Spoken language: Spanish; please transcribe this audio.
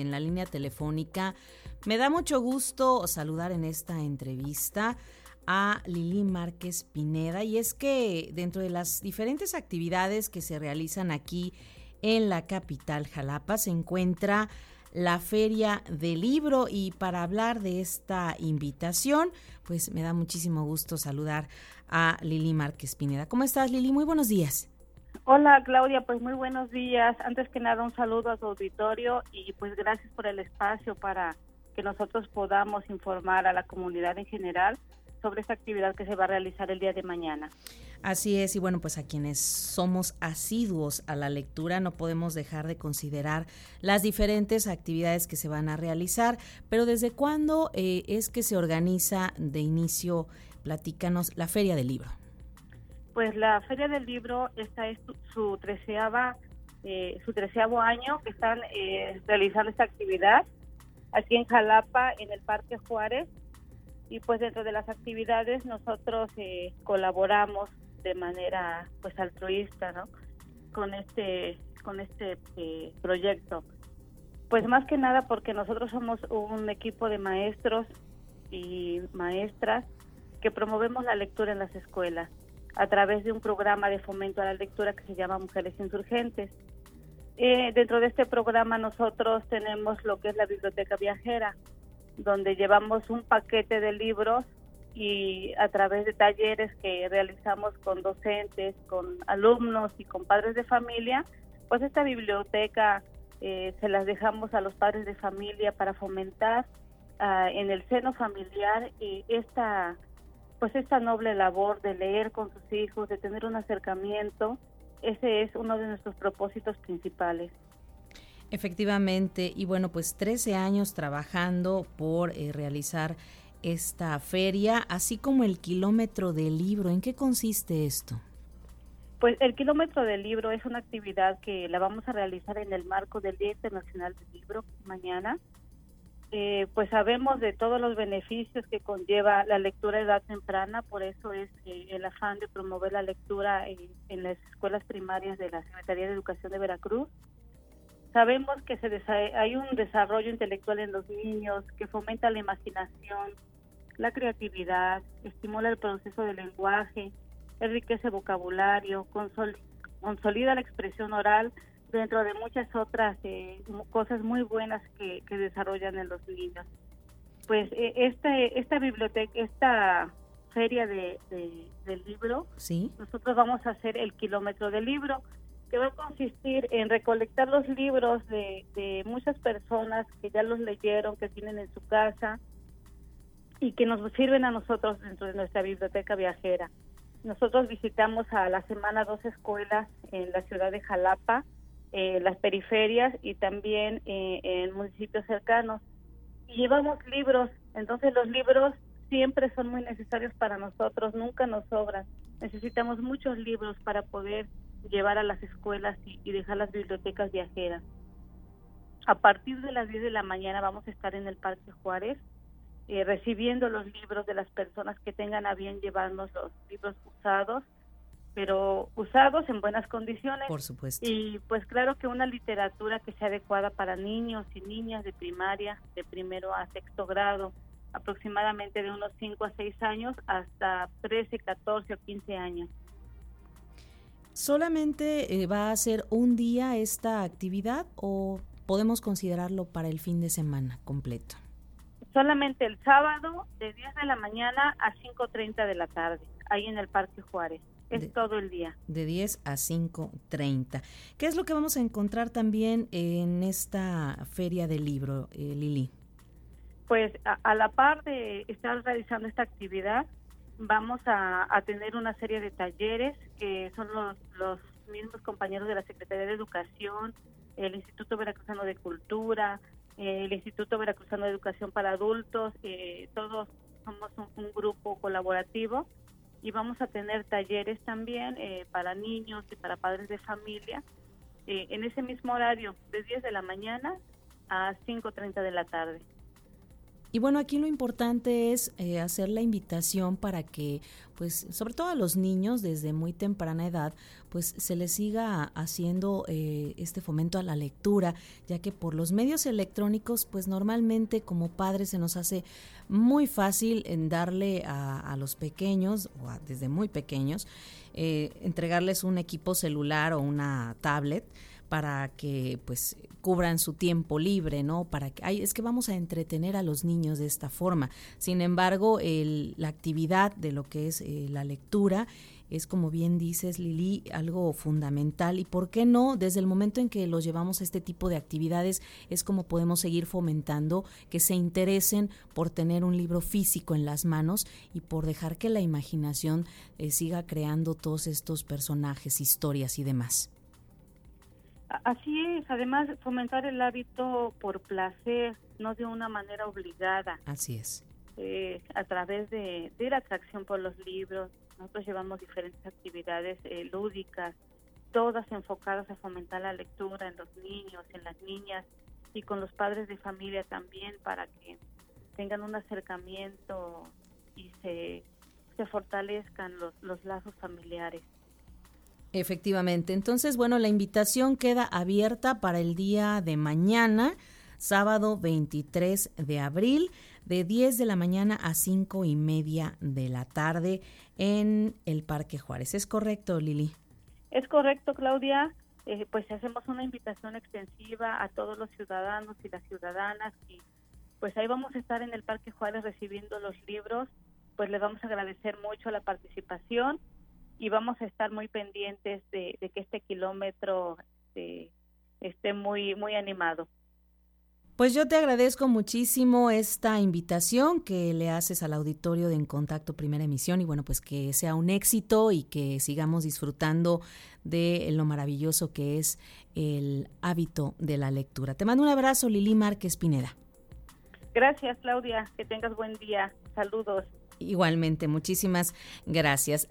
en la línea telefónica. Me da mucho gusto saludar en esta entrevista a Lili Márquez Pineda y es que dentro de las diferentes actividades que se realizan aquí en la capital Jalapa se encuentra la Feria del Libro y para hablar de esta invitación, pues me da muchísimo gusto saludar a Lili Márquez Pineda. ¿Cómo estás Lili? Muy buenos días. Hola Claudia, pues muy buenos días. Antes que nada un saludo a su auditorio y pues gracias por el espacio para que nosotros podamos informar a la comunidad en general sobre esta actividad que se va a realizar el día de mañana. Así es, y bueno, pues a quienes somos asiduos a la lectura no podemos dejar de considerar las diferentes actividades que se van a realizar, pero ¿desde cuándo eh, es que se organiza de inicio, platícanos, la Feria del Libro? Pues la Feria del Libro, esta es su treceava, eh, su treceavo año que están eh, realizando esta actividad aquí en Jalapa, en el Parque Juárez. Y pues dentro de las actividades nosotros eh, colaboramos de manera pues altruista, ¿no? Con este con este eh, proyecto. Pues más que nada porque nosotros somos un equipo de maestros y maestras que promovemos la lectura en las escuelas a través de un programa de fomento a la lectura que se llama Mujeres Insurgentes. Eh, dentro de este programa nosotros tenemos lo que es la biblioteca viajera, donde llevamos un paquete de libros y a través de talleres que realizamos con docentes, con alumnos y con padres de familia, pues esta biblioteca eh, se las dejamos a los padres de familia para fomentar ah, en el seno familiar esta pues esta noble labor de leer con sus hijos, de tener un acercamiento, ese es uno de nuestros propósitos principales. Efectivamente, y bueno, pues 13 años trabajando por eh, realizar esta feria, así como el kilómetro del libro. ¿En qué consiste esto? Pues el kilómetro del libro es una actividad que la vamos a realizar en el marco del Día Internacional del Libro mañana. Eh, pues sabemos de todos los beneficios que conlleva la lectura de edad temprana, por eso es eh, el afán de promover la lectura en, las escuelas primarias de la Secretaría de Educación de Veracruz. Sabemos que se hay un desarrollo intelectual en los niños que fomenta la imaginación, la creatividad, estimula el proceso del lenguaje, enriquece vocabulario, consolida la expresión oral, dentro de muchas otras eh, cosas muy buenas que, desarrollan en los niños. Pues eh, este, esta biblioteca, esta feria de, del libro, ¿Sí? nosotros vamos a hacer el kilómetro del libro, que va a consistir en recolectar los libros de, de muchas personas que ya los leyeron, que tienen en su casa y que nos sirven a nosotros dentro de nuestra biblioteca viajera. Nosotros visitamos a la semana dos escuelas en la ciudad de Jalapa, eh, las periferias y también eh, en municipios cercanos. Y llevamos libros, entonces los libros siempre son muy necesarios para nosotros, nunca nos sobran. Necesitamos muchos libros para poder llevar a las escuelas y, dejar las bibliotecas viajeras. A partir de las 10 de la mañana vamos a estar en el Parque Juárez eh, recibiendo los libros de las personas que tengan a bien llevarnos los libros usados pero usados en buenas condiciones. Por supuesto. Y pues claro que una literatura que sea adecuada para niños y niñas de primaria, de primero a sexto grado, aproximadamente de unos 5 a 6 años hasta 13, 14 o 15 años. ¿Solamente eh, va a ser un día esta actividad o podemos considerarlo para el fin de semana completo? Solamente el sábado de 10 de la mañana a 5.30 de la tarde, ahí en el Parque Juárez. Es todo el día. De 10 a 5.30. ¿Qué es lo que vamos a encontrar también en esta feria del libro, eh, Lili? Pues a, la par de estar realizando esta actividad, vamos a, tener una serie de talleres que son los, los mismos compañeros de la Secretaría de Educación, el Instituto Veracruzano de Cultura, el Instituto Veracruzano de Educación para Adultos, eh, todos somos un grupo colaborativo y vamos a tener talleres también eh, para niños y para padres de familia eh, en ese mismo horario, de 10 de la mañana a 5.30 de la tarde. Y bueno, aquí lo importante es eh, hacer la invitación para que, pues, sobre todo a los niños desde muy temprana edad, pues se les siga haciendo eh, este fomento a la lectura, ya que por los medios electrónicos, pues normalmente como padres se nos hace muy fácil en darle a, los pequeños, o desde muy pequeños, eh, entregarles un equipo celular o una tablet para que pues cubran su tiempo libre, ¿no? Para que ay, es que vamos a entretener a los niños de esta forma. Sin embargo, el, la actividad de lo que es eh, la lectura es como bien dices Lili, algo fundamental y por qué no, desde el momento en que los llevamos a este tipo de actividades es como podemos seguir fomentando que se interesen por tener un libro físico en las manos y por dejar que la imaginación eh, siga creando todos estos personajes, historias y demás. Así es, además fomentar el hábito por placer, no de una manera obligada. Así es. Eh, a través de, la atracción por los libros, nosotros llevamos diferentes actividades eh, lúdicas, todas enfocadas a fomentar la lectura en los niños, en las niñas y con los padres de familia también para que tengan un acercamiento y se, se fortalezcan los, los lazos familiares. Efectivamente. Entonces, bueno, la invitación queda abierta para el día de mañana, sábado 23 de abril, de 10 de la mañana a 5 y media de la tarde en el Parque Juárez. ¿Es correcto, Lili? Es correcto, Claudia. Eh, pues hacemos una invitación extensiva a todos los ciudadanos y las ciudadanas y pues ahí vamos a estar en el Parque Juárez recibiendo los libros. Pues le vamos a agradecer mucho la participación y vamos a estar muy pendientes de, que este kilómetro este, esté muy, muy animado. Pues yo te agradezco muchísimo esta invitación que le haces al auditorio de En Contacto Primera Emisión y bueno, pues que sea un éxito y que sigamos disfrutando de lo maravilloso que es el hábito de la lectura. Te mando un abrazo, Lili Márquez Pineda. Gracias, Claudia. Que tengas buen día. Saludos. Igualmente, muchísimas gracias.